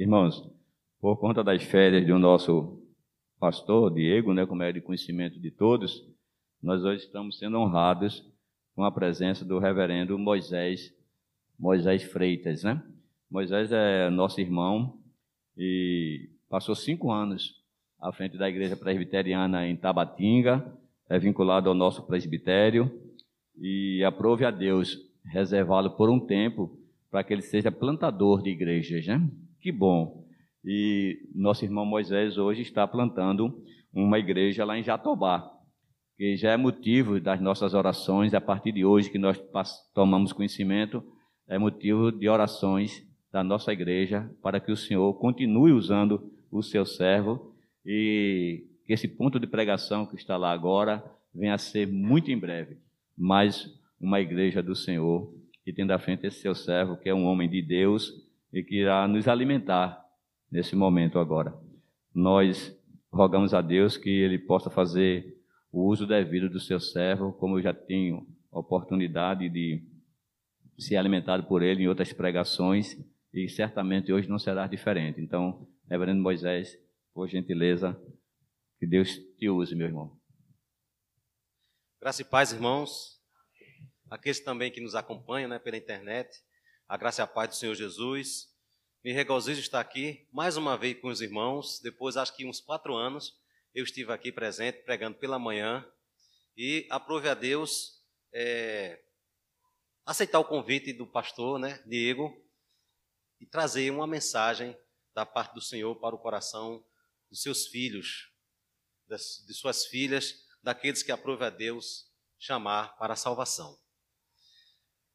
Irmãos, por conta das férias do nosso pastor Diego, né, como é de conhecimento de todos, nós hoje estamos sendo honrados com a presença do reverendo Moisés, Moisés Freitas, né? Moisés é nosso irmão e passou cinco anos à frente da igreja presbiteriana em Tabatinga, é vinculado ao nosso presbitério e aprove a Deus reservá-lo por um tempo para que ele seja plantador de igrejas, né? Que bom. E nosso irmão Moisés hoje está plantando uma igreja lá em Jatobá, que já é motivo das nossas orações, a partir de hoje que nós tomamos conhecimento, é motivo de orações da nossa igreja para que o Senhor continue usando o seu servo e que esse ponto de pregação que está lá agora venha a ser muito em breve mais uma igreja do Senhor e tendo à frente esse seu servo que é um homem de Deus e que irá nos alimentar nesse momento agora. Nós rogamos a Deus que ele possa fazer o uso devido do seu servo, como eu já tenho oportunidade de ser alimentado por ele em outras pregações e certamente hoje não será diferente. Então, Reverendo Moisés, por gentileza, que Deus te use, meu irmão. Graça e paz, irmãos. Aqueles também que nos acompanham né, pela internet. A graça e a paz do Senhor Jesus. Me regozijo estar aqui mais uma vez com os irmãos. Depois, acho que uns quatro anos, eu estive aqui presente, pregando pela manhã. E aprove a Deus é, aceitar o convite do pastor, né, Diego, e trazer uma mensagem da parte do Senhor para o coração dos seus filhos, das, de suas filhas, daqueles que aprove a Deus chamar para a salvação.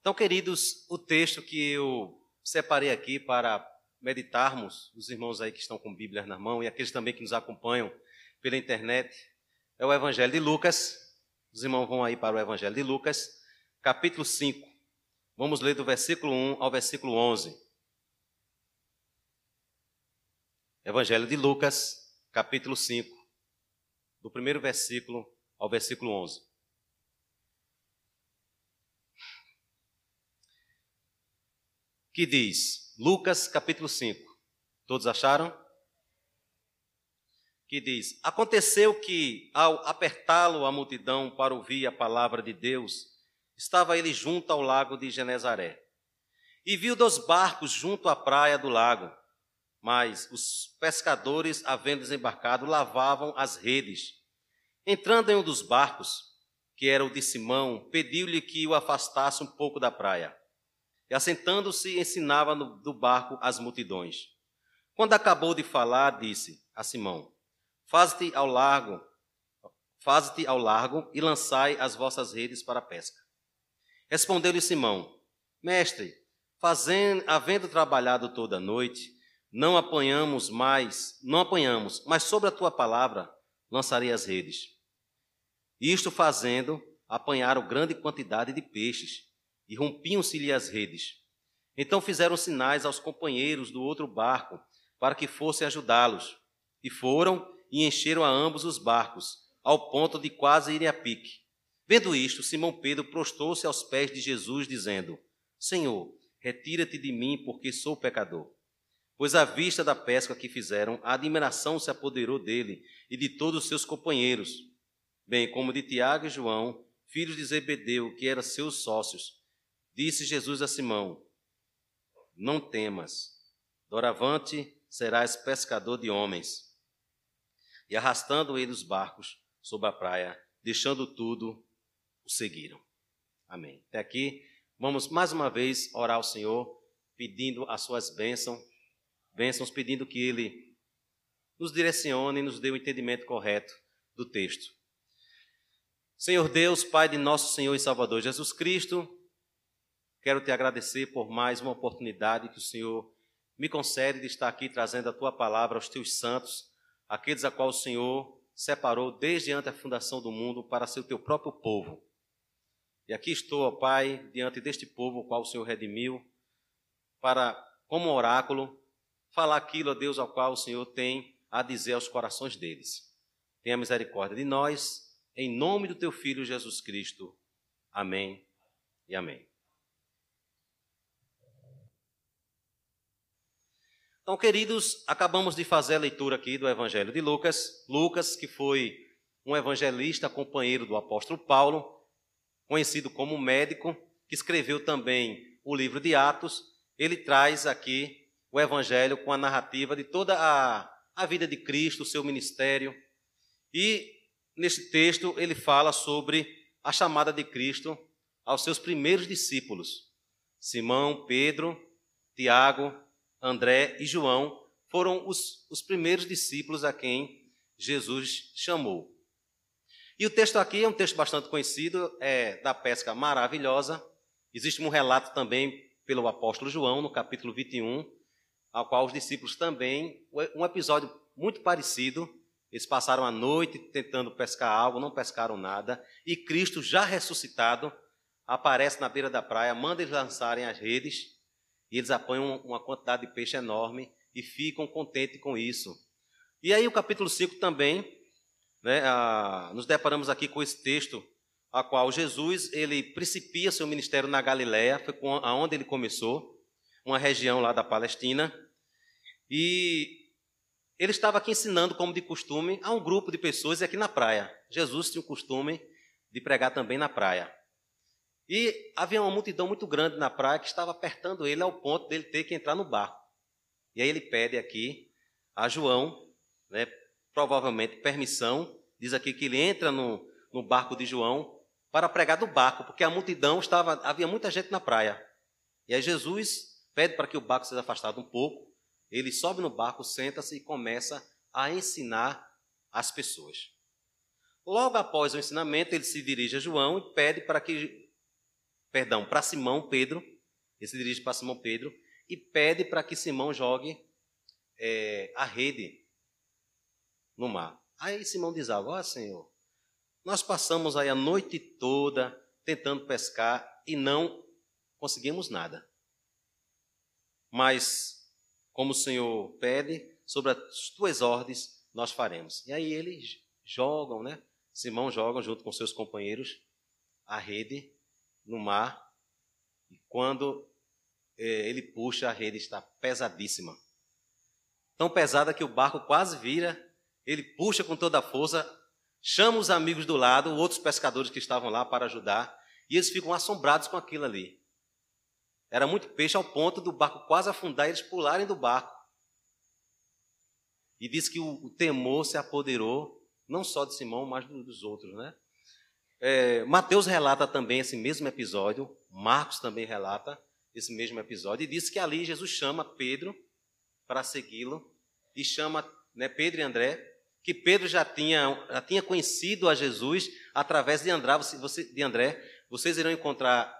Então, queridos, o texto que eu separei aqui para meditarmos, os irmãos aí que estão com Bíblia na mão e aqueles também que nos acompanham pela internet, é o Evangelho de Lucas. Os irmãos vão aí para o Evangelho de Lucas, capítulo 5. Vamos ler do versículo 1 ao versículo 11. Evangelho de Lucas, capítulo 5, do primeiro versículo ao versículo 11. Que diz, Lucas, capítulo 5. Todos acharam? Que diz: Aconteceu que, ao apertá-lo a multidão para ouvir a palavra de Deus, estava ele junto ao lago de Genezaré. E viu dois barcos junto à praia do lago. Mas os pescadores, havendo desembarcado, lavavam as redes. Entrando em um dos barcos, que era o de Simão, pediu-lhe que o afastasse um pouco da praia. E assentando-se, ensinava no, do barco as multidões. Quando acabou de falar, disse a Simão: Faze-te ao largo, faze-te ao largo e lançai as vossas redes para a pesca. Respondeu-lhe Simão: Mestre, fazendo, havendo trabalhado toda a noite, não apanhamos mais, não apanhamos, mas sobre a tua palavra lançarei as redes. Isto fazendo, apanharam grande quantidade de peixes e rompiam-se-lhe as redes. Então fizeram sinais aos companheiros do outro barco para que fossem ajudá-los. E foram e encheram a ambos os barcos, ao ponto de quase irem a pique. Vendo isto, Simão Pedro prostou-se aos pés de Jesus, dizendo: Senhor, retira-te de mim, porque sou pecador. Pois à vista da pesca que fizeram, a admiração se apoderou dele e de todos os seus companheiros, bem como de Tiago e João, filhos de Zebedeu, que eram seus sócios. Disse Jesus a Simão: Não temas, doravante serás pescador de homens. E arrastando ele os barcos sobre a praia, deixando tudo, o seguiram. Amém. Até aqui, vamos mais uma vez orar ao Senhor, pedindo as suas bênçãos bênçãos, pedindo que Ele nos direcione e nos dê o entendimento correto do texto. Senhor Deus, Pai de nosso Senhor e Salvador Jesus Cristo, quero te agradecer por mais uma oportunidade que o Senhor me concede de estar aqui trazendo a tua palavra aos teus santos, aqueles a qual o Senhor separou desde antes da fundação do mundo para ser o teu próprio povo. E aqui estou, ó Pai, diante deste povo, o qual o Senhor redimiu, para, como oráculo, falar aquilo a Deus ao qual o Senhor tem a dizer aos corações deles. Tenha misericórdia de nós, em nome do teu Filho Jesus Cristo. Amém e amém. Então, queridos, acabamos de fazer a leitura aqui do Evangelho de Lucas. Lucas, que foi um evangelista companheiro do apóstolo Paulo, conhecido como médico, que escreveu também o livro de Atos, ele traz aqui o evangelho com a narrativa de toda a, a vida de Cristo, o seu ministério. E nesse texto ele fala sobre a chamada de Cristo aos seus primeiros discípulos. Simão, Pedro, Tiago, André e João foram os, os primeiros discípulos a quem Jesus chamou. E o texto aqui é um texto bastante conhecido, é da pesca maravilhosa. Existe um relato também pelo apóstolo João, no capítulo 21, ao qual os discípulos também, um episódio muito parecido. Eles passaram a noite tentando pescar algo, não pescaram nada, e Cristo, já ressuscitado, aparece na beira da praia, manda eles lançarem as redes, e eles apanham uma quantidade de peixe enorme e ficam contentes com isso. E aí o capítulo 5 também né, a, nos deparamos aqui com esse texto, a qual Jesus ele principia seu ministério na Galiléia, foi aonde ele começou, uma região lá da Palestina, e ele estava aqui ensinando, como de costume, a um grupo de pessoas aqui na praia. Jesus tinha o costume de pregar também na praia. E havia uma multidão muito grande na praia que estava apertando ele ao ponto dele ter que entrar no barco. E aí ele pede aqui a João, né, provavelmente permissão, diz aqui que ele entra no, no barco de João para pregar do barco, porque a multidão estava, havia muita gente na praia. E aí Jesus pede para que o barco seja afastado um pouco, ele sobe no barco, senta-se e começa a ensinar as pessoas. Logo após o ensinamento, ele se dirige a João e pede para que, perdão, para Simão Pedro, ele se dirige para Simão Pedro e pede para que Simão jogue é, a rede no mar. Aí Simão diz algo, ó oh, Senhor, nós passamos aí a noite toda tentando pescar e não conseguimos nada. Mas, como o Senhor pede, sobre as tuas ordens nós faremos. E aí eles jogam, né? Simão joga junto com seus companheiros a rede no mar. E quando é, ele puxa, a rede está pesadíssima. Tão pesada que o barco quase vira ele puxa com toda a força, chama os amigos do lado, outros pescadores que estavam lá para ajudar, e eles ficam assombrados com aquilo ali. Era muito peixe ao ponto do barco quase afundar e eles pularem do barco. E diz que o, o temor se apoderou, não só de Simão, mas dos outros, né? É, Mateus relata também esse mesmo episódio, Marcos também relata esse mesmo episódio, e diz que ali Jesus chama Pedro para segui-lo, e chama né, Pedro e André que Pedro já tinha, já tinha conhecido a Jesus através de André, você, de André. Vocês irão encontrar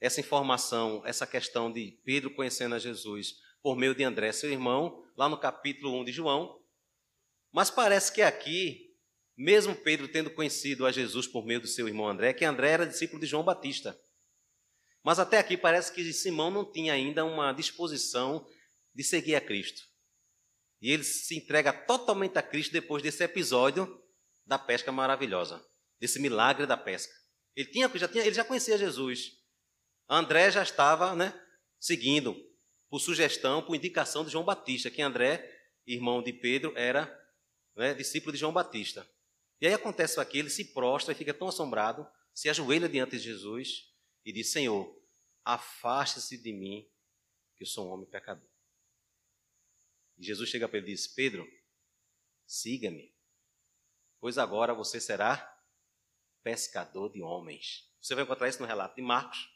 essa informação, essa questão de Pedro conhecendo a Jesus por meio de André, seu irmão, lá no capítulo 1 de João. Mas parece que aqui, mesmo Pedro tendo conhecido a Jesus por meio do seu irmão André, que André era discípulo de João Batista. Mas até aqui parece que Simão não tinha ainda uma disposição de seguir a Cristo. E ele se entrega totalmente a Cristo depois desse episódio da pesca maravilhosa, desse milagre da pesca. Ele, tinha, já tinha, ele já conhecia Jesus. André já estava né, seguindo, por sugestão, por indicação de João Batista, que André, irmão de Pedro, era né, discípulo de João Batista. E aí acontece aqui, ele se prostra e fica tão assombrado, se ajoelha diante de Jesus e diz: Senhor, afaste-se de mim, que eu sou um homem pecador. E Jesus chega para ele e diz: Pedro, siga-me, pois agora você será pescador de homens. Você vai encontrar isso no relato de Marcos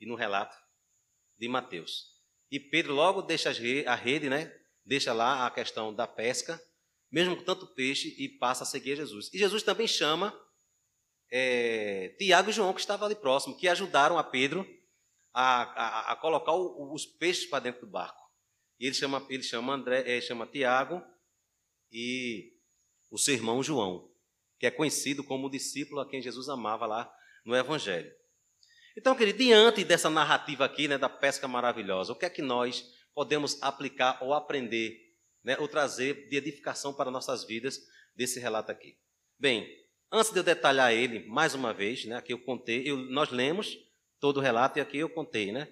e no relato de Mateus. E Pedro logo deixa a rede, né? Deixa lá a questão da pesca, mesmo com tanto peixe, e passa a seguir Jesus. E Jesus também chama é, Tiago e João, que estavam ali próximo, que ajudaram a Pedro a, a, a colocar o, os peixes para dentro do barco. E ele chama, ele chama André, ele chama Tiago e o seu irmão João, que é conhecido como o discípulo a quem Jesus amava lá no Evangelho. Então, querido, diante dessa narrativa aqui, né, da pesca maravilhosa, o que é que nós podemos aplicar ou aprender, né, ou trazer de edificação para nossas vidas desse relato aqui? Bem, antes de eu detalhar ele mais uma vez, né, aqui eu contei, eu, nós lemos todo o relato e aqui eu contei, né?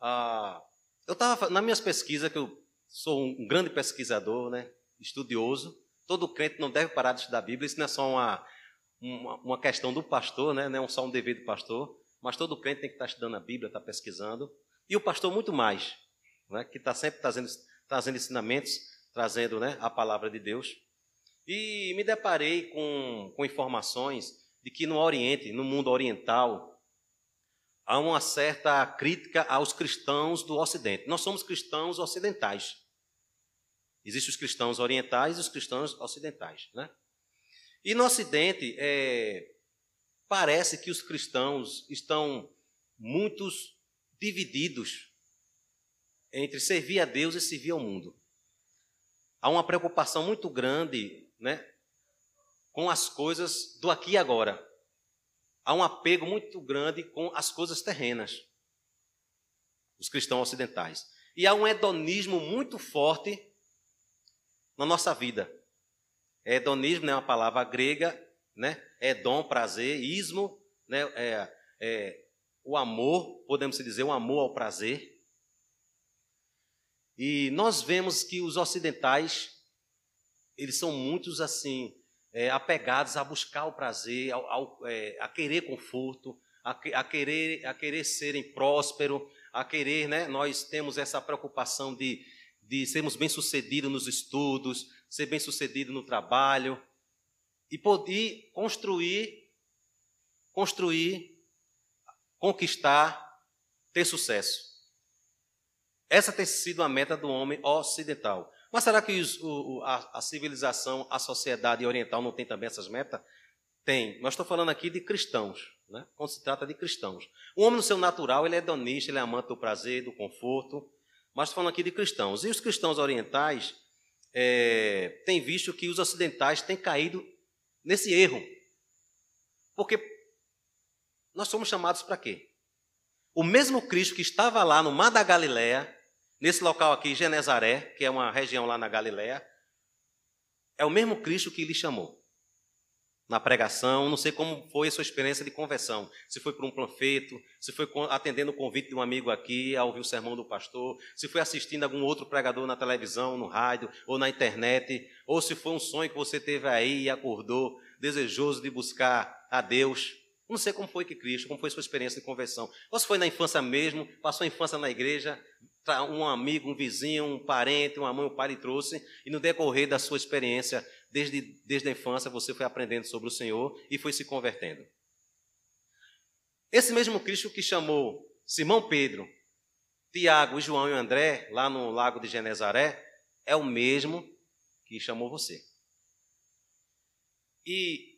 Ah, eu estava, nas minhas pesquisas que eu sou um grande pesquisador, né? estudioso. Todo crente não deve parar de estudar a Bíblia. Isso não é só uma, uma, uma questão do pastor, né? não é só um dever do pastor. Mas todo crente tem que estar estudando a Bíblia, estar pesquisando. E o pastor muito mais, né? que está sempre trazendo, trazendo ensinamentos, trazendo né? a palavra de Deus. E me deparei com, com informações de que no Oriente, no mundo oriental, há uma certa crítica aos cristãos do Ocidente. Nós somos cristãos ocidentais. Existem os cristãos orientais e os cristãos ocidentais. Né? E no Ocidente, é, parece que os cristãos estão muitos divididos entre servir a Deus e servir ao mundo. Há uma preocupação muito grande né, com as coisas do aqui e agora há um apego muito grande com as coisas terrenas, os cristãos ocidentais. E há um hedonismo muito forte na nossa vida. Hedonismo né, é uma palavra grega, né? Hedon, prazer, ismo, né? É, é, o amor, podemos dizer, um amor ao prazer. E nós vemos que os ocidentais, eles são muitos assim, é, apegados a buscar o prazer, ao, ao, é, a querer conforto, a, a, querer, a querer serem prósperos, a querer, né? Nós temos essa preocupação de, de sermos bem-sucedidos nos estudos, ser bem-sucedido no trabalho e poder construir, construir, conquistar, ter sucesso. Essa tem sido a meta do homem ocidental. Mas será que os, o, a, a, civilização, a sociedade oriental não tem também essas metas? Tem. Mas estou falando aqui de cristãos, né? quando se trata de cristãos. O homem no seu natural, ele é hedonista, ele é amante do prazer, do conforto. Mas estou falando aqui de cristãos. E os cristãos orientais é, têm visto que os ocidentais têm caído nesse erro. Porque nós somos chamados para quê? O mesmo Cristo que estava lá no Mar da Galileia, Nesse local aqui, Genezaré, que é uma região lá na Galiléia, é o mesmo Cristo que lhe chamou. Na pregação, não sei como foi a sua experiência de conversão. Se foi por um panfleto, se foi atendendo o convite de um amigo aqui a ouvir o sermão do pastor, se foi assistindo algum outro pregador na televisão, no rádio ou na internet, ou se foi um sonho que você teve aí e acordou desejoso de buscar a Deus. Não sei como foi que Cristo, como foi sua experiência de conversão. Ou se foi na infância mesmo, passou a infância na igreja, um amigo, um vizinho, um parente, uma mãe, um pai lhe trouxe, e no decorrer da sua experiência, desde, desde a infância, você foi aprendendo sobre o Senhor e foi se convertendo. Esse mesmo Cristo que chamou Simão Pedro, Tiago, João e André, lá no lago de Genezaré, é o mesmo que chamou você. E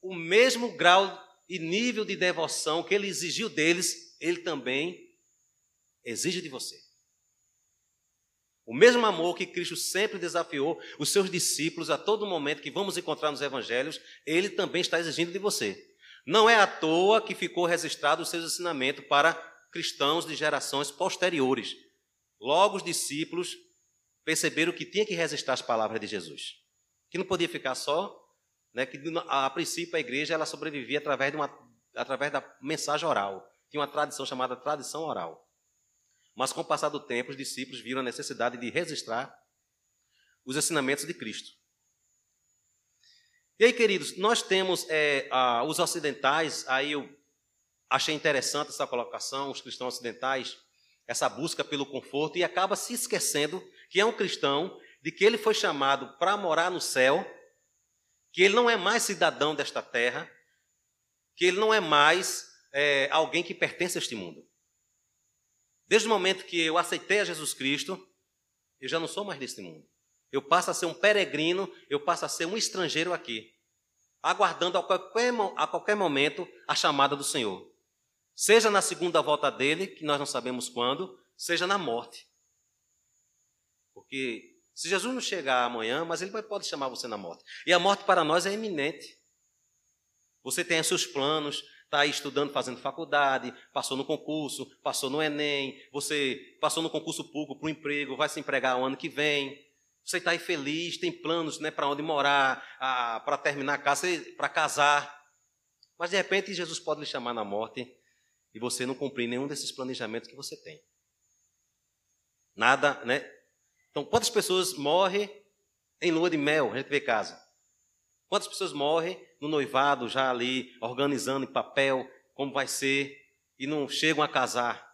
o mesmo grau e nível de devoção que ele exigiu deles, ele também exige de você. O mesmo amor que Cristo sempre desafiou os seus discípulos a todo momento que vamos encontrar nos evangelhos, ele também está exigindo de você. Não é à toa que ficou registrado os seus ensinamentos para cristãos de gerações posteriores. Logo os discípulos perceberam que tinha que registrar as palavras de Jesus. Que não podia ficar só, né, que a princípio a igreja ela sobrevivia através, de uma, através da mensagem oral. Tinha uma tradição chamada tradição oral. Mas com o passar do tempo, os discípulos viram a necessidade de registrar os ensinamentos de Cristo. E aí, queridos, nós temos é, a, os ocidentais, aí eu achei interessante essa colocação, os cristãos ocidentais, essa busca pelo conforto, e acaba se esquecendo que é um cristão, de que ele foi chamado para morar no céu, que ele não é mais cidadão desta terra, que ele não é mais é, alguém que pertence a este mundo. Desde o momento que eu aceitei a Jesus Cristo, eu já não sou mais desse mundo. Eu passo a ser um peregrino, eu passo a ser um estrangeiro aqui, aguardando a qualquer, a qualquer momento a chamada do Senhor. Seja na segunda volta dele, que nós não sabemos quando, seja na morte. Porque se Jesus não chegar amanhã, mas ele pode chamar você na morte. E a morte para nós é iminente. Você tem seus planos, está aí estudando, fazendo faculdade, passou no concurso, passou no Enem, você passou no concurso público para o emprego, vai se empregar o ano que vem. Você está aí feliz, tem planos né, para onde morar, para terminar a casa, para casar. Mas de repente Jesus pode lhe chamar na morte e você não cumprir nenhum desses planejamentos que você tem. Nada, né? Então, quantas pessoas morrem em lua de mel? A gente vê casa. Quantas pessoas morrem no noivado, já ali, organizando em papel como vai ser, e não chegam a casar?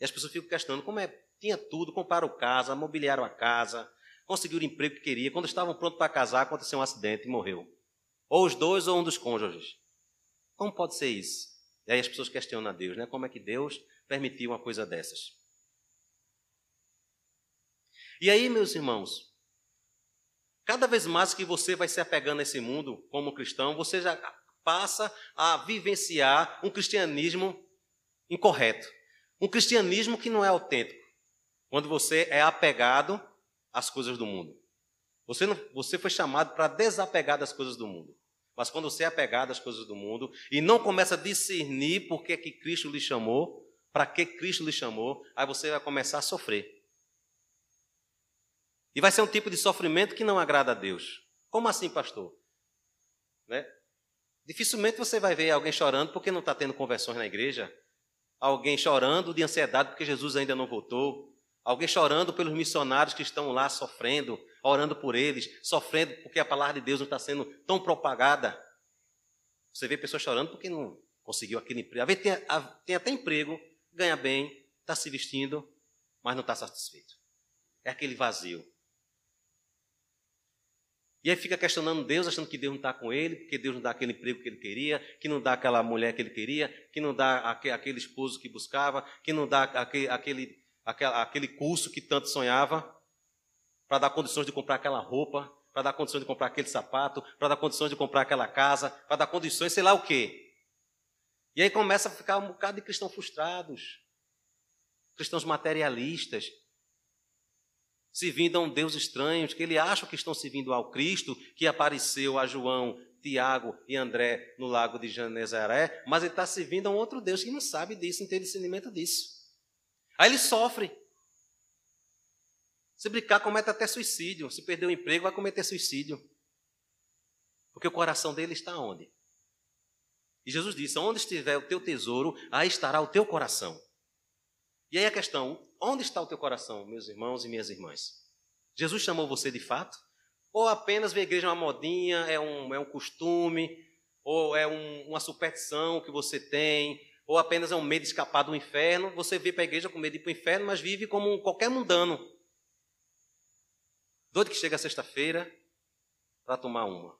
E as pessoas ficam questionando como é. Tinha tudo, compraram casa, mobiliaram a casa, conseguiram o emprego que queria. Quando estavam prontos para casar, aconteceu um acidente e morreu. Ou os dois ou um dos cônjuges. Como pode ser isso? E aí as pessoas questionam a Deus, né? Como é que Deus permitiu uma coisa dessas? E aí, meus irmãos, cada vez mais que você vai se apegando a esse mundo como cristão, você já passa a vivenciar um cristianismo incorreto. Um cristianismo que não é autêntico. Quando você é apegado às coisas do mundo. Você, não, você foi chamado para desapegar das coisas do mundo. Mas quando você é apegado às coisas do mundo e não começa a discernir por que, que Cristo lhe chamou, para que Cristo lhe chamou, aí você vai começar a sofrer. E vai ser um tipo de sofrimento que não agrada a Deus. Como assim, pastor? Né? Dificilmente você vai ver alguém chorando porque não está tendo conversões na igreja, alguém chorando de ansiedade porque Jesus ainda não voltou, alguém chorando pelos missionários que estão lá sofrendo, orando por eles, sofrendo porque a palavra de Deus não está sendo tão propagada. Você vê pessoas chorando porque não conseguiu aquele emprego. Tem, tem até emprego, ganha bem, está se vestindo, mas não está satisfeito. É aquele vazio. E aí fica questionando Deus, achando que Deus não está com ele, porque Deus não dá aquele emprego que ele queria, que não dá aquela mulher que ele queria, que não dá aquele esposo que buscava, que não dá aquele, aquele, aquele curso que tanto sonhava para dar condições de comprar aquela roupa, para dar condições de comprar aquele sapato, para dar condições de comprar aquela casa, para dar condições, sei lá o quê. E aí começa a ficar um bocado de cristãos frustrados, cristãos materialistas, servindo a um Deus estranho, que ele acha que estão servindo ao Cristo, que apareceu a João, Tiago e André no lago de Genezaré, mas ele está servindo a um outro Deus que não sabe disso, não tem discernimento disso. Aí ele sofre. Se brincar, comete até suicídio. Se perder o emprego, vai cometer suicídio. Porque o coração dele está onde? E Jesus disse: Onde estiver o teu tesouro, aí estará o teu coração. E aí a questão: onde está o teu coração, meus irmãos e minhas irmãs? Jesus chamou você de fato? Ou apenas a igreja uma modinha, é um, é um costume, ou é um, uma superstição que você tem, ou apenas é um medo de escapar do inferno? Você vê para a igreja com medo de ir para o inferno, mas vive como qualquer mundano. Doido que chega sexta-feira para tomar uma.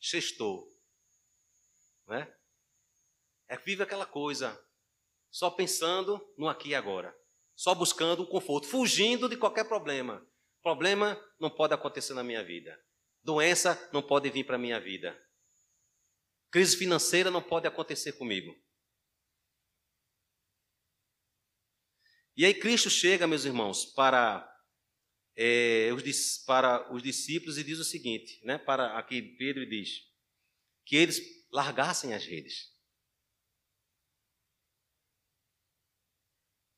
Sextou. Não é? É vive aquela coisa, só pensando no aqui e agora. Só buscando o conforto, fugindo de qualquer problema. Problema não pode acontecer na minha vida. Doença não pode vir para a minha vida. Crise financeira não pode acontecer comigo. E aí Cristo chega, meus irmãos, para é, os, para os discípulos e diz o seguinte, né, para aqui Pedro diz, que eles largassem as redes.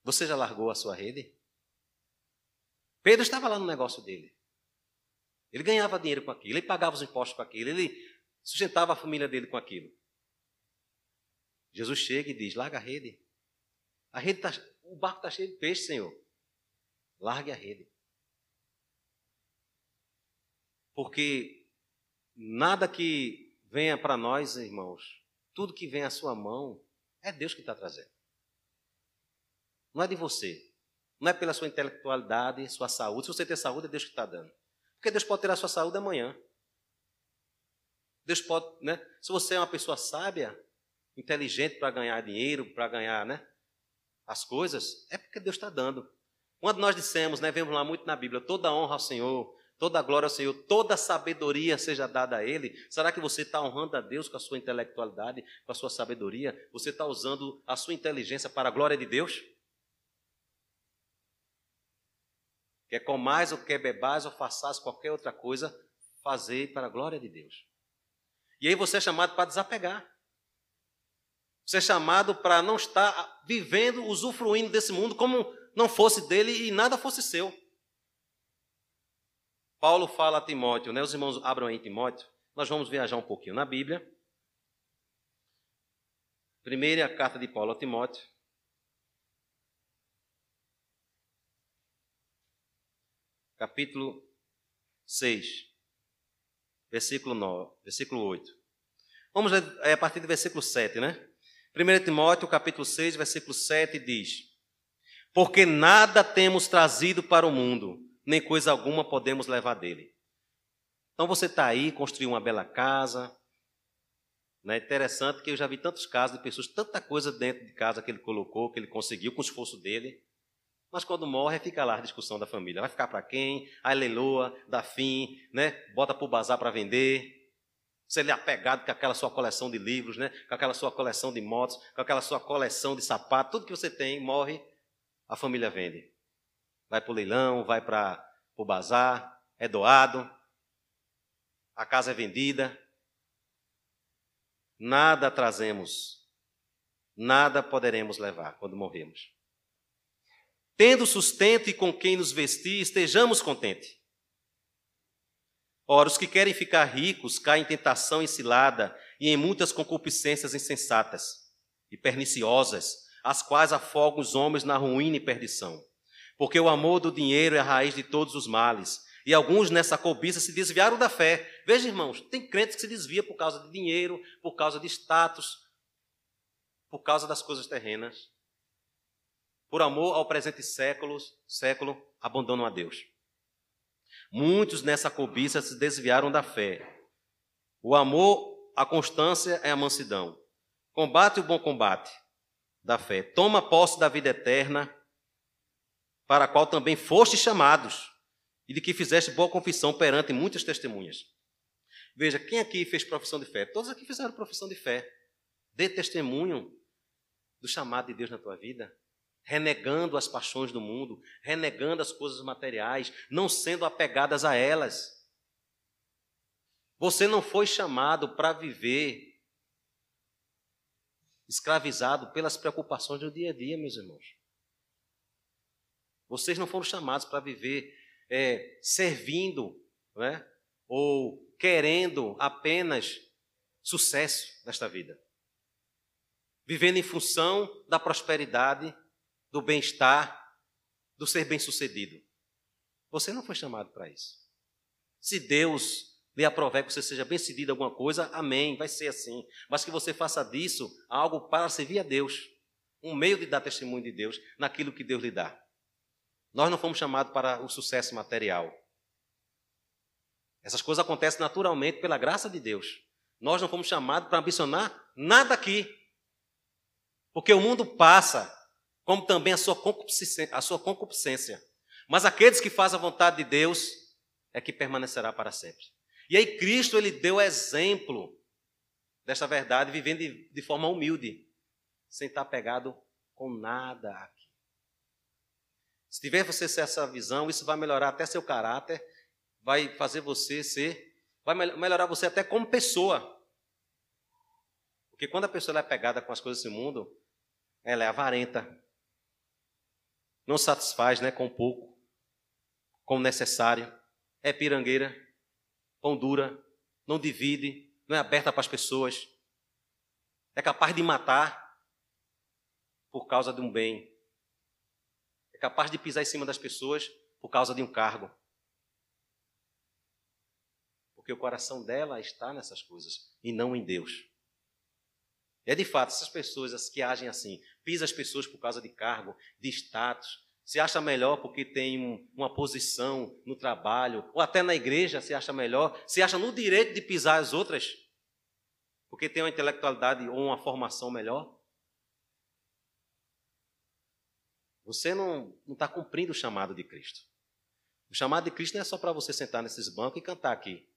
Você já largou a sua rede? Pedro estava lá no negócio dele. Ele ganhava dinheiro com aquilo, ele pagava os impostos com aquilo, ele sustentava a família dele com aquilo. Jesus chega e diz: larga a rede. A rede tá, o barco está cheio de peixe, Senhor. Largue a rede. Porque nada que venha para nós, irmãos, tudo que vem à sua mão, é Deus que está trazendo. Não é de você. Não é pela sua intelectualidade, sua saúde. Se você tem saúde, é Deus que está dando. Porque Deus pode tirar sua saúde amanhã. Deus pode, né? Se você é uma pessoa sábia, inteligente para ganhar dinheiro, para ganhar, né? As coisas, é porque Deus está dando. Quando nós dissemos, né? Vemos lá muito na Bíblia, toda honra ao Senhor, toda glória ao Senhor, toda sabedoria seja dada a Ele. Será que você está honrando a Deus com a sua intelectualidade, com a sua sabedoria? Você está usando a sua inteligência para a glória de Deus? Quer comais ou quer bebais ou façais qualquer outra coisa, fazei para a glória de Deus. E aí você é chamado para desapegar. Você é chamado para não estar vivendo, usufruindo desse mundo como não fosse dele e nada fosse seu. Paulo fala a Timóteo, né? Os irmãos abram aí Timóteo. Nós vamos viajar um pouquinho na Bíblia. Primeira carta de Paulo a Timóteo. Capítulo 6, versículo 9, versículo 8. Vamos ler é, a partir do versículo 7, né? 1 Timóteo, capítulo 6, versículo 7 diz: Porque nada temos trazido para o mundo, nem coisa alguma podemos levar dele. Então você está aí, construiu uma bela casa. É interessante que eu já vi tantos casos de pessoas, tanta coisa dentro de casa que ele colocou, que ele conseguiu com o esforço dele. Mas quando morre, fica lá a discussão da família. Vai ficar para quem? Aí leloa, dá fim, né? bota para o bazar para vender. Você é apegado com aquela sua coleção de livros, né? com aquela sua coleção de motos, com aquela sua coleção de sapatos, tudo que você tem, morre, a família vende. Vai para o leilão, vai para o bazar, é doado, a casa é vendida. Nada trazemos, nada poderemos levar quando morremos. Tendo sustento e com quem nos vestir, estejamos contentes. Ora, os que querem ficar ricos caem em tentação e cilada e em muitas concupiscências insensatas e perniciosas, as quais afogam os homens na ruína e perdição. Porque o amor do dinheiro é a raiz de todos os males, e alguns nessa cobiça se desviaram da fé. Veja, irmãos, tem crentes que se desvia por causa de dinheiro, por causa de status, por causa das coisas terrenas por amor ao presente século, século abandonam a Deus. Muitos nessa cobiça se desviaram da fé. O amor, a constância é a mansidão. Combate o bom combate da fé. Toma posse da vida eterna, para a qual também foste chamados, e de que fizeste boa confissão perante muitas testemunhas. Veja, quem aqui fez profissão de fé? Todos aqui fizeram profissão de fé. Dê testemunho do chamado de Deus na tua vida renegando as paixões do mundo, renegando as coisas materiais, não sendo apegadas a elas. Você não foi chamado para viver escravizado pelas preocupações do dia a dia, meus irmãos. Vocês não foram chamados para viver é, servindo né, ou querendo apenas sucesso nesta vida. Vivendo em função da prosperidade do bem-estar, do ser bem-sucedido. Você não foi chamado para isso. Se Deus lhe aprover que você seja bem-sucedido em alguma coisa, amém, vai ser assim. Mas que você faça disso algo para servir a Deus, um meio de dar testemunho de Deus naquilo que Deus lhe dá. Nós não fomos chamados para o sucesso material. Essas coisas acontecem naturalmente pela graça de Deus. Nós não fomos chamados para ambicionar nada aqui. Porque o mundo passa, como também a sua concupiscência. A sua concupiscência. Mas aqueles que fazem a vontade de Deus é que permanecerá para sempre. E aí Cristo ele deu exemplo desta verdade, vivendo de, de forma humilde, sem estar pegado com nada aqui. Se tiver você essa visão, isso vai melhorar até seu caráter, vai fazer você ser, vai melhorar você até como pessoa. Porque quando a pessoa é pegada com as coisas desse mundo, ela é avarenta, não satisfaz né, com pouco, com necessário, é pirangueira, pão dura, não divide, não é aberta para as pessoas, é capaz de matar por causa de um bem, é capaz de pisar em cima das pessoas por causa de um cargo. Porque o coração dela está nessas coisas e não em Deus. É de fato, essas pessoas as que agem assim, pisa as pessoas por causa de cargo, de status, se acha melhor porque tem uma posição no trabalho, ou até na igreja se acha melhor, se acha no direito de pisar as outras, porque tem uma intelectualidade ou uma formação melhor. Você não está cumprindo o chamado de Cristo. O chamado de Cristo não é só para você sentar nesses bancos e cantar aqui,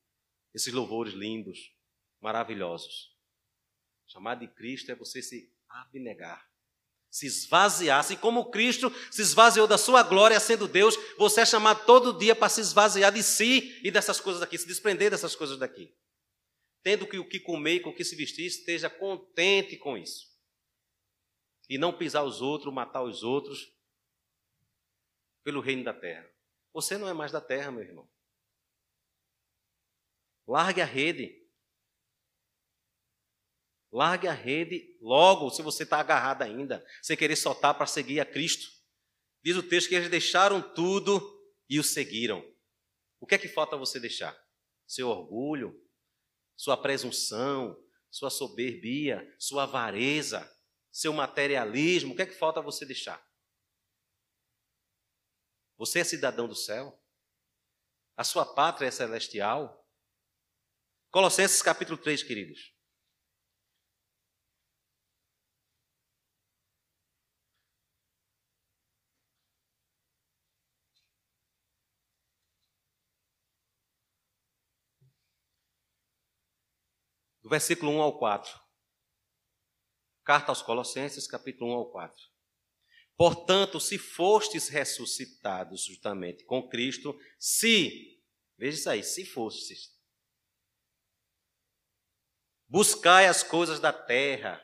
esses louvores lindos, maravilhosos. O chamado de Cristo é você se abnegar. Se esvaziar, assim como Cristo se esvaziou da sua glória sendo Deus, você é chamado todo dia para se esvaziar de si e dessas coisas daqui, se desprender dessas coisas daqui. Tendo que o que comer e com o que se vestir, esteja contente com isso. E não pisar os outros, matar os outros pelo reino da terra. Você não é mais da terra, meu irmão. Largue a rede. Largue a rede logo, se você está agarrado ainda, sem querer soltar para seguir a Cristo. Diz o texto que eles deixaram tudo e o seguiram. O que é que falta você deixar? Seu orgulho, sua presunção, sua soberbia, sua avareza, seu materialismo. O que é que falta você deixar? Você é cidadão do céu? A sua pátria é celestial? Colossenses capítulo 3, queridos. Do versículo 1 ao 4. Carta aos Colossenses, capítulo 1 ao 4. Portanto, se fostes ressuscitados juntamente com Cristo, se, veja isso aí, se fostes, buscai as coisas da terra,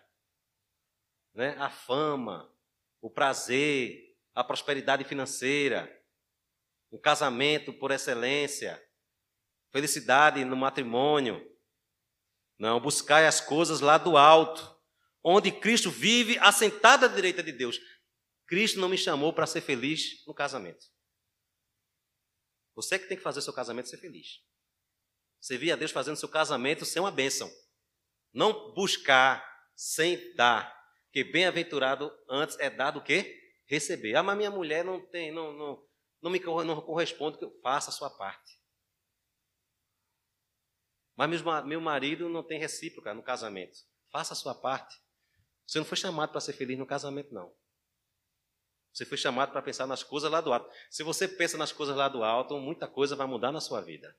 né? a fama, o prazer, a prosperidade financeira, o casamento por excelência, felicidade no matrimônio. Não, buscai as coisas lá do alto, onde Cristo vive assentado à direita de Deus. Cristo não me chamou para ser feliz no casamento. Você que tem que fazer seu casamento ser feliz. Você via Deus fazendo seu casamento ser uma bênção. Não buscar sem dar. Porque bem-aventurado antes é dado o quê? Receber. Ah, mas minha mulher não tem, não, não, não me não corresponde que eu faça a sua parte. Mas meu marido não tem recíproca no casamento. Faça a sua parte. Você não foi chamado para ser feliz no casamento, não. Você foi chamado para pensar nas coisas lá do alto. Se você pensa nas coisas lá do alto, muita coisa vai mudar na sua vida.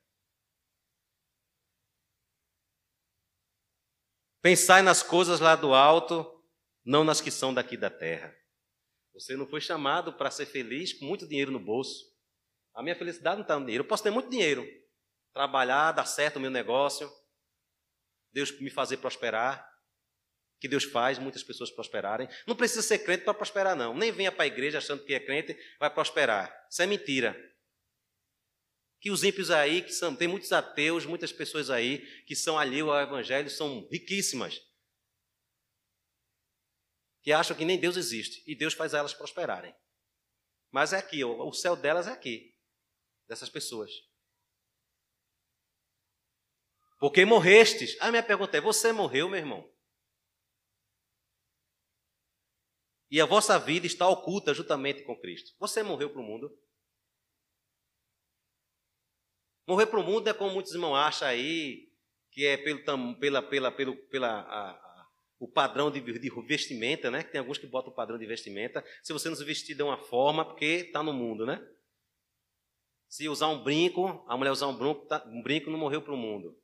Pensai nas coisas lá do alto, não nas que são daqui da terra. Você não foi chamado para ser feliz com muito dinheiro no bolso. A minha felicidade não está no dinheiro. Eu posso ter muito dinheiro, trabalhar, dar certo o meu negócio, Deus me fazer prosperar que Deus faz muitas pessoas prosperarem. Não precisa ser crente para prosperar, não. Nem venha para a igreja achando que é crente, vai prosperar. Isso é mentira. Que os ímpios aí, que são, tem muitos ateus, muitas pessoas aí que são alheios ao evangelho, são riquíssimas. Que acham que nem Deus existe e Deus faz elas prosperarem. Mas é aqui, o céu delas é aqui, dessas pessoas. Porque morrestes. A minha pergunta é: você morreu, meu irmão? E a vossa vida está oculta juntamente com Cristo. Você morreu para o mundo. Morrer para o mundo é como muitos irmãos acham aí, que é pelo, pela, pela, pelo pela, a, a, o padrão de, de, vestimenta, né? Que tem alguns que botam o padrão de vestimenta. Se você não se vestir de uma forma, porque está no mundo, né? Se usar um brinco, a mulher usar um brinco, tá, um brinco não morreu para o mundo.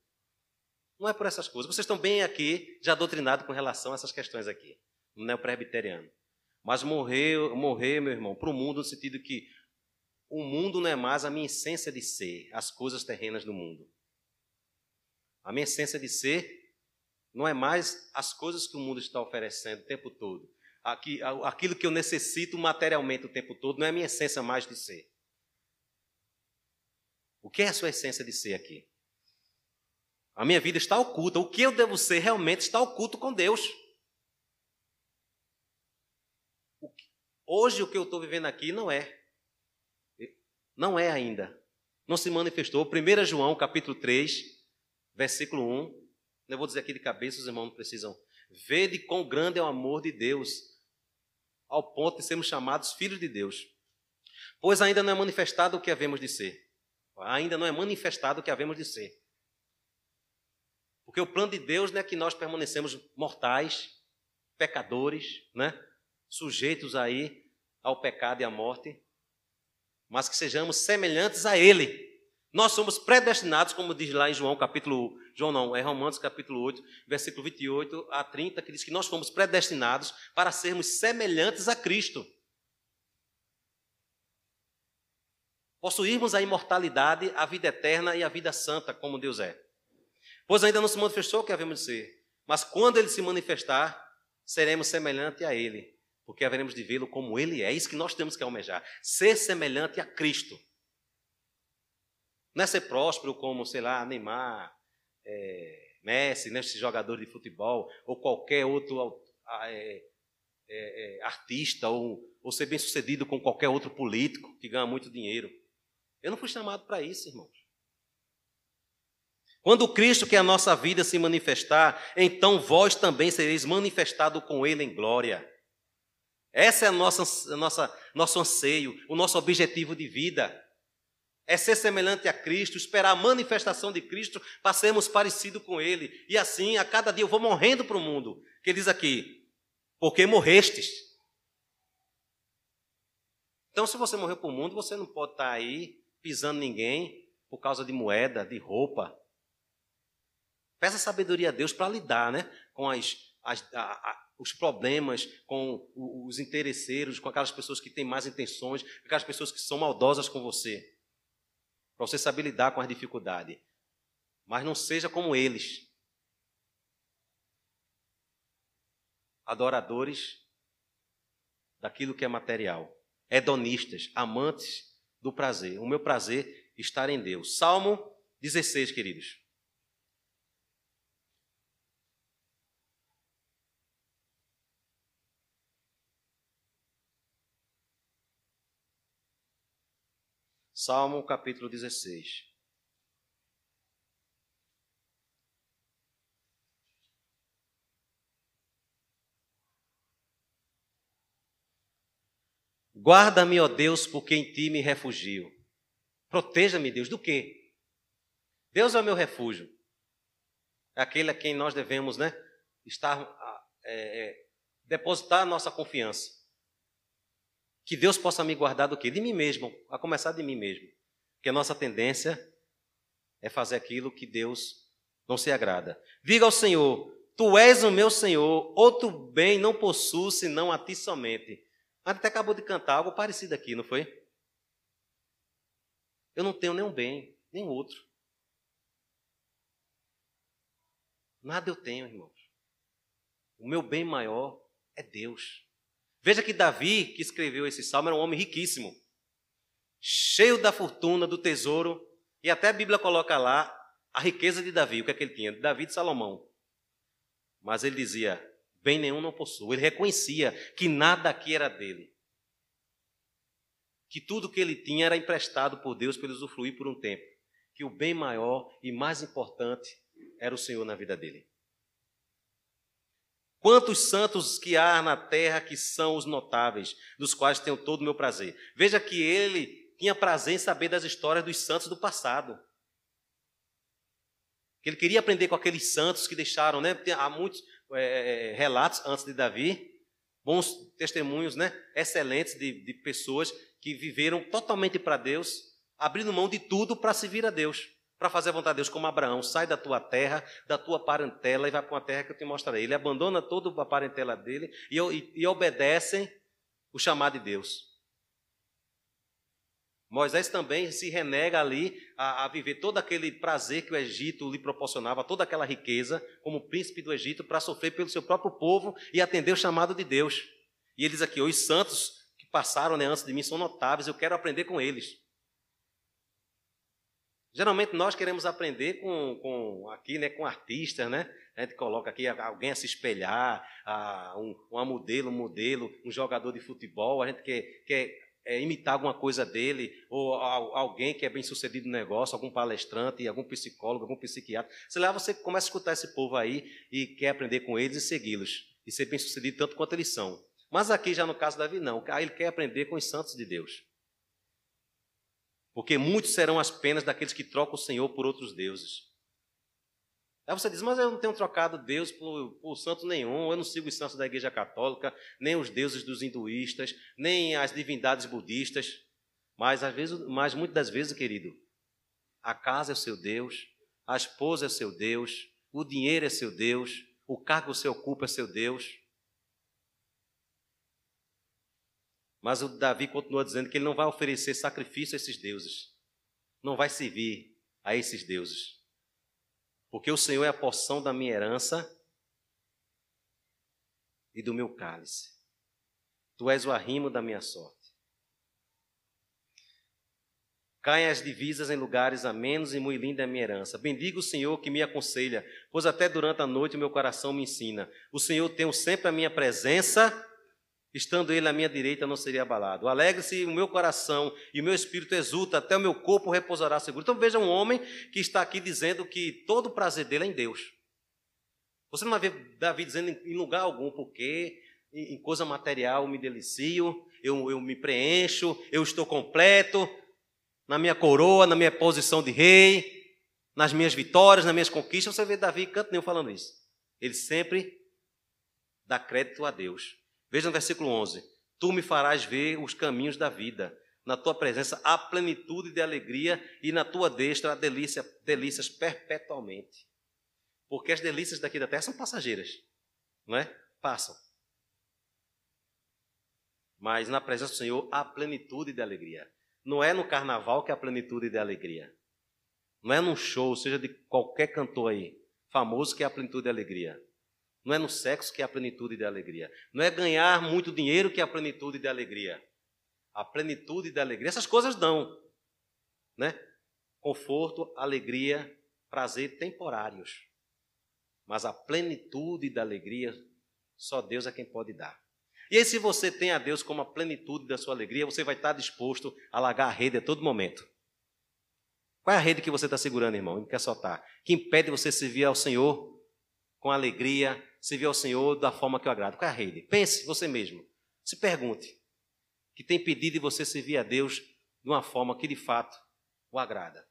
Não é por essas coisas. Vocês estão bem aqui, já doutrinados com relação a essas questões aqui, no neo-presbiteriano. Mas morrer, morrer, meu irmão, para o mundo no sentido que o mundo não é mais a minha essência de ser, as coisas terrenas do mundo. A minha essência de ser não é mais as coisas que o mundo está oferecendo o tempo todo. Aquilo que eu necessito materialmente o tempo todo não é a minha essência mais de ser. O que é a sua essência de ser aqui? A minha vida está oculta. O que eu devo ser realmente está oculto com Deus. Hoje o que eu estou vivendo aqui não é. Não é ainda. Não se manifestou. 1 João, capítulo 3, versículo 1. Eu vou dizer aqui de cabeça, os irmãos não precisam. Vede quão grande é o amor de Deus, ao ponto de sermos chamados filhos de Deus. Pois ainda não é manifestado o que havemos de ser. Ainda não é manifestado o que havemos de ser. Porque o plano de Deus não é que nós permanecemos mortais, pecadores, né? sujeitos aí ao pecado e à morte, mas que sejamos semelhantes a Ele. Nós somos predestinados, como diz lá em João capítulo, João não, é Romanos capítulo 8, versículo 28 a 30, que diz que nós fomos predestinados para sermos semelhantes a Cristo. Possuirmos a imortalidade, a vida eterna e a vida santa, como Deus é. Pois ainda não se manifestou o que havemos de ser, mas quando ele se manifestar, seremos semelhantes a ele, porque haveremos de vê-lo como ele é. É isso que nós temos que almejar: ser semelhante a Cristo. Não é ser próspero como, sei lá, Neymar, é, Messi, né, esse jogador de futebol, ou qualquer outro é, é, é, artista, ou, ou ser bem sucedido com qualquer outro político que ganha muito dinheiro. Eu não fui chamado para isso, irmãos. Quando Cristo, que é a nossa vida, se manifestar, então vós também sereis manifestado com Ele em glória. Essa é a nossa, a nossa, nosso anseio, o nosso objetivo de vida. É ser semelhante a Cristo, esperar a manifestação de Cristo para sermos parecidos com Ele. E assim, a cada dia eu vou morrendo para o mundo. Que ele diz aqui, porque morrestes. Então, se você morreu para o mundo, você não pode estar aí pisando ninguém por causa de moeda, de roupa. Peça sabedoria a Deus para lidar né, com as, as, a, a, os problemas, com os interesseiros, com aquelas pessoas que têm mais intenções, com aquelas pessoas que são maldosas com você. Para você saber lidar com as dificuldades. Mas não seja como eles. Adoradores daquilo que é material. Hedonistas, amantes do prazer. O meu prazer estar em Deus. Salmo 16, queridos. Salmo capítulo 16. Guarda-me, ó Deus, porque em ti me refugio. Proteja-me, Deus, do quê? Deus é o meu refúgio. É aquele a quem nós devemos né, estar, é, é, depositar a nossa confiança. Que Deus possa me guardar do quê? De mim mesmo, a começar de mim mesmo. Porque a nossa tendência é fazer aquilo que Deus não se agrada. Diga ao Senhor: Tu és o meu Senhor, outro bem não possuo senão a ti somente. Até acabou de cantar algo parecido aqui, não foi? Eu não tenho nenhum bem, nem outro. Nada eu tenho, irmãos. O meu bem maior é Deus. Veja que Davi, que escreveu esse salmo, era um homem riquíssimo, cheio da fortuna, do tesouro, e até a Bíblia coloca lá a riqueza de Davi, o que é que ele tinha? Davi de Salomão. Mas ele dizia: bem nenhum não possuo. Ele reconhecia que nada aqui era dele. Que tudo que ele tinha era emprestado por Deus para ele usufruir por um tempo. Que o bem maior e mais importante era o Senhor na vida dele. Quantos santos que há na terra que são os notáveis, dos quais tenho todo o meu prazer. Veja que ele tinha prazer em saber das histórias dos santos do passado. Ele queria aprender com aqueles santos que deixaram, né? Há muitos, é, é, é, relatos antes de Davi, bons testemunhos, né? Excelentes de, de pessoas que viveram totalmente para Deus, abrindo mão de tudo para servir a Deus, para fazer a vontade de Deus, como Abraão, sai da tua terra, da tua parentela e vai para uma terra que eu te mostrarei. Ele abandona toda a parentela dele e, e, e obedecem o chamado de Deus. Moisés também se renega ali a, a, viver todo aquele prazer que o Egito lhe proporcionava, toda aquela riqueza, como príncipe do Egito, para sofrer pelo seu próprio povo e atender o chamado de Deus. E ele diz aqui: os santos que passaram né, antes de mim são notáveis, eu quero aprender com eles. Geralmente nós queremos aprender com, com aqui, né, com artistas, né? A gente coloca aqui alguém a se espelhar, a, um, uma modelo, um modelo, um jogador de futebol. A gente quer, quer é, imitar alguma coisa dele, ou alguém que é bem sucedido no negócio, algum palestrante, algum psicólogo, algum psiquiatra. Sei lá, você começa a escutar esse povo aí e quer aprender com eles e segui-los, e ser bem sucedido tanto quanto eles são. Mas aqui, já no caso Davi, não. Aí ele quer aprender com os santos de Deus. Porque muitos serão as penas daqueles que trocam o Senhor por outros deuses. Aí você diz, mas eu não tenho trocado Deus por, por santo nenhum, eu não sigo os santos da Igreja Católica, nem os deuses dos hinduístas, nem as divindades budistas. Mas, às vezes, mas muitas das vezes, querido, a casa é o seu Deus, a esposa é o seu Deus, o dinheiro é seu Deus, o cargo que você ocupa é seu Deus. Mas o Davi continua dizendo que ele não vai oferecer sacrifício a esses deuses, não vai servir a esses deuses porque o Senhor é a porção da minha herança e do meu cálice. Tu és o arrimo da minha sorte. Caem as divisas em lugares amenos e muito linda é a minha herança. Bendiga o Senhor que me aconselha, pois até durante a noite o meu coração me ensina. O Senhor tem sempre a minha presença Estando ele à minha direita, não seria abalado. Alegre-se o meu coração e o meu espírito exulta, até o meu corpo repousará seguro. Então veja um homem que está aqui dizendo que todo o prazer dele é em Deus. Você não vai ver Davi dizendo em lugar algum, porque em coisa material eu me delicio, eu, eu me preencho, eu estou completo, na minha coroa, na minha posição de rei, nas minhas vitórias, nas minhas conquistas. Você vê Davi canto nenhum falando isso. Ele sempre dá crédito a Deus. Veja no versículo 11: Tu me farás ver os caminhos da vida. Na tua presença há plenitude de alegria e na tua destra há delícia, delícias perpetualmente. Porque as delícias daqui da terra são passageiras, não é? Passam. Mas na presença do Senhor há plenitude de alegria. Não é no carnaval que há plenitude de alegria. Não é num show, seja de qualquer cantor aí, famoso que há plenitude de alegria. Não é no sexo que é a plenitude de alegria. Não é ganhar muito dinheiro que é a plenitude de alegria. A plenitude de alegria, essas coisas dão, né? Conforto, alegria, prazer temporários. Mas a plenitude da alegria, só Deus é quem pode dar. E aí, se você tem a Deus como a plenitude da sua alegria, você vai estar disposto a largar a rede a todo momento. Qual é a rede que você está segurando, irmão? Não quer soltar. Que impede você servir ao Senhor com alegria, servir ao Senhor da forma que eu agrado. Qual é a rede? Pense você mesmo. Se pergunte. Que tem pedido de você servir a Deus de uma forma que de fato o agrada.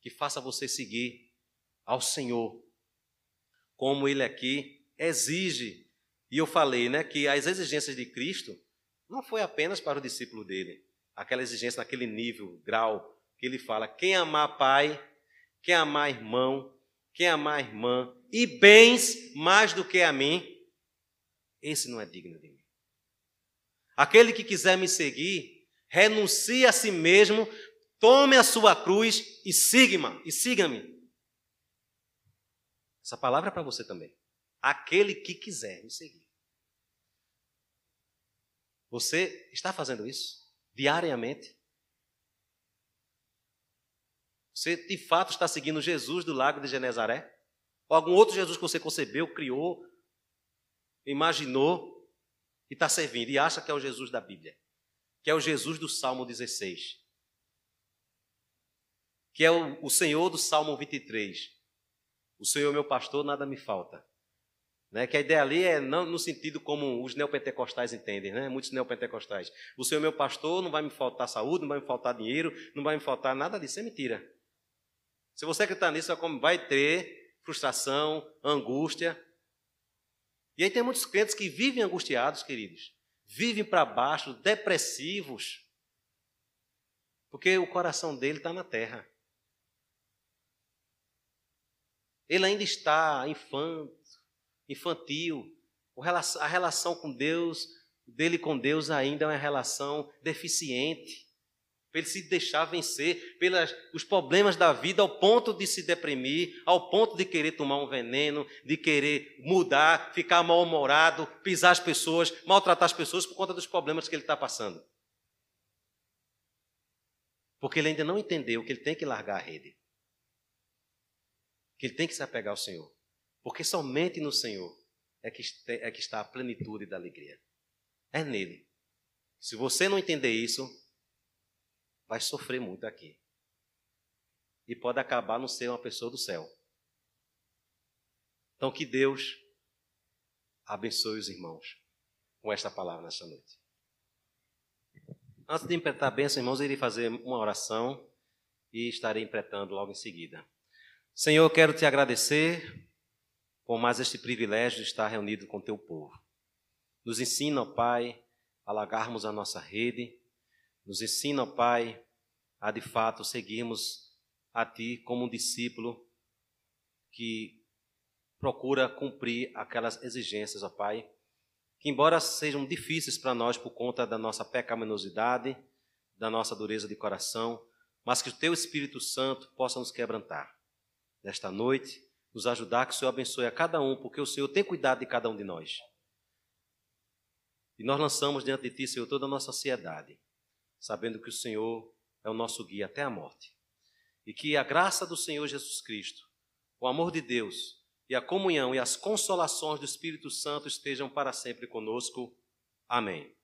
Que faça você seguir ao Senhor. Como ele aqui exige. E eu falei, né, que as exigências de Cristo não foi apenas para o discípulo dele. Aquela exigência naquele nível, grau, que ele fala: quem amar pai, quem amar irmão, quem amar irmã, e bens mais do que a mim, esse não é digno de mim. Aquele que quiser me seguir, renuncie a si mesmo, tome a sua cruz e siga-me, e siga-me. Essa palavra é para você também. Aquele que quiser me seguir. Você está fazendo isso diariamente? Você de fato está seguindo Jesus do lago de Genezaré? Ou algum outro Jesus que você concebeu, criou, imaginou e está servindo e acha que é o Jesus da Bíblia, que é o Jesus do Salmo 16, que é o, o Senhor do Salmo 23. O Senhor é meu pastor, nada me falta. Né? Que a ideia ali é não no sentido como os neopentecostais entendem, né? muitos neopentecostais. O Senhor é meu pastor, não vai me faltar saúde, não vai me faltar dinheiro, não vai me faltar nada disso, é mentira. Se você acreditar nisso, vai ter frustração, angústia. E aí tem muitos crentes que vivem angustiados, queridos. Vivem para baixo, depressivos. Porque o coração dele está na terra. Ele ainda está infanto, infantil. A relação com Deus, dele com Deus ainda é uma relação deficiente para ele se deixar vencer pelos problemas da vida ao ponto de se deprimir, ao ponto de querer tomar um veneno, de querer mudar, ficar mal-humorado, pisar as pessoas, maltratar as pessoas por conta dos problemas que ele está passando. Porque ele ainda não entendeu que ele tem que largar a rede. Que ele tem que se apegar ao Senhor. Porque somente no Senhor é que, é que está a plenitude da alegria. É nele. Se você não entender isso, vai sofrer muito aqui. E pode acabar não ser uma pessoa do céu. Então, que Deus abençoe os irmãos com esta palavra nesta noite. Antes de empretar a bênção, irmãos, eu irei fazer uma oração e estarei empretando logo em seguida. Senhor, quero te agradecer por mais este privilégio de estar reunido com teu povo. Nos ensina, ó Pai, a largarmos a nossa rede nos ensina, Pai, a de fato seguirmos a Ti como um discípulo que procura cumprir aquelas exigências, ó Pai, que embora sejam difíceis para nós por conta da nossa pecaminosidade, da nossa dureza de coração, mas que o Teu Espírito Santo possa nos quebrantar. Nesta noite, nos ajudar, que o Senhor abençoe a cada um, porque o Senhor tem cuidado de cada um de nós. E nós lançamos diante de Ti, Senhor, toda a nossa ansiedade sabendo que o Senhor é o nosso guia até a morte. E que a graça do Senhor Jesus Cristo, o amor de Deus e a comunhão e as consolações do Espírito Santo estejam para sempre conosco. Amém.